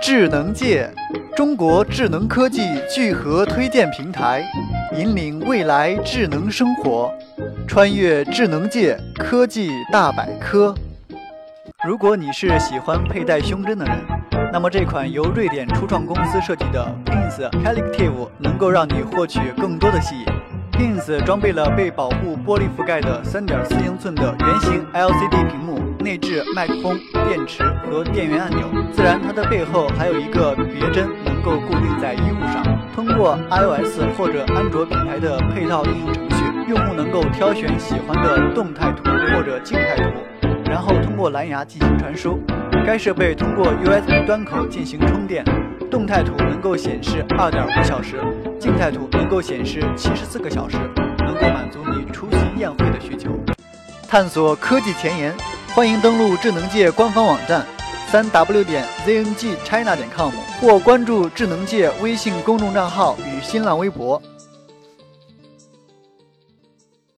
智能界，中国智能科技聚合推荐平台，引领未来智能生活，穿越智能界科技大百科。如果你是喜欢佩戴胸针的人，那么这款由瑞典初创公司设计的 Pins Collective 能够让你获取更多的吸引。Pins 装备了被保护玻璃覆盖的3.4英寸的圆形 LCD 屏幕，内置麦克风、电池和电源按钮。自然，它的背后还有一个别针，能够固定在衣物上。通过 iOS 或者安卓平台的配套应用程序，用户能够挑选喜欢的动态图或者静态图。然后通过蓝牙进行传输，该设备通过 USB 端口进行充电。动态图能够显示2.5小时，静态图能够显示74个小时，能够满足你出席宴会的需求。探索科技前沿，欢迎登录智能界官方网站，三 w 点 zngchina 点 com，或关注智能界微信公众账号与新浪微博。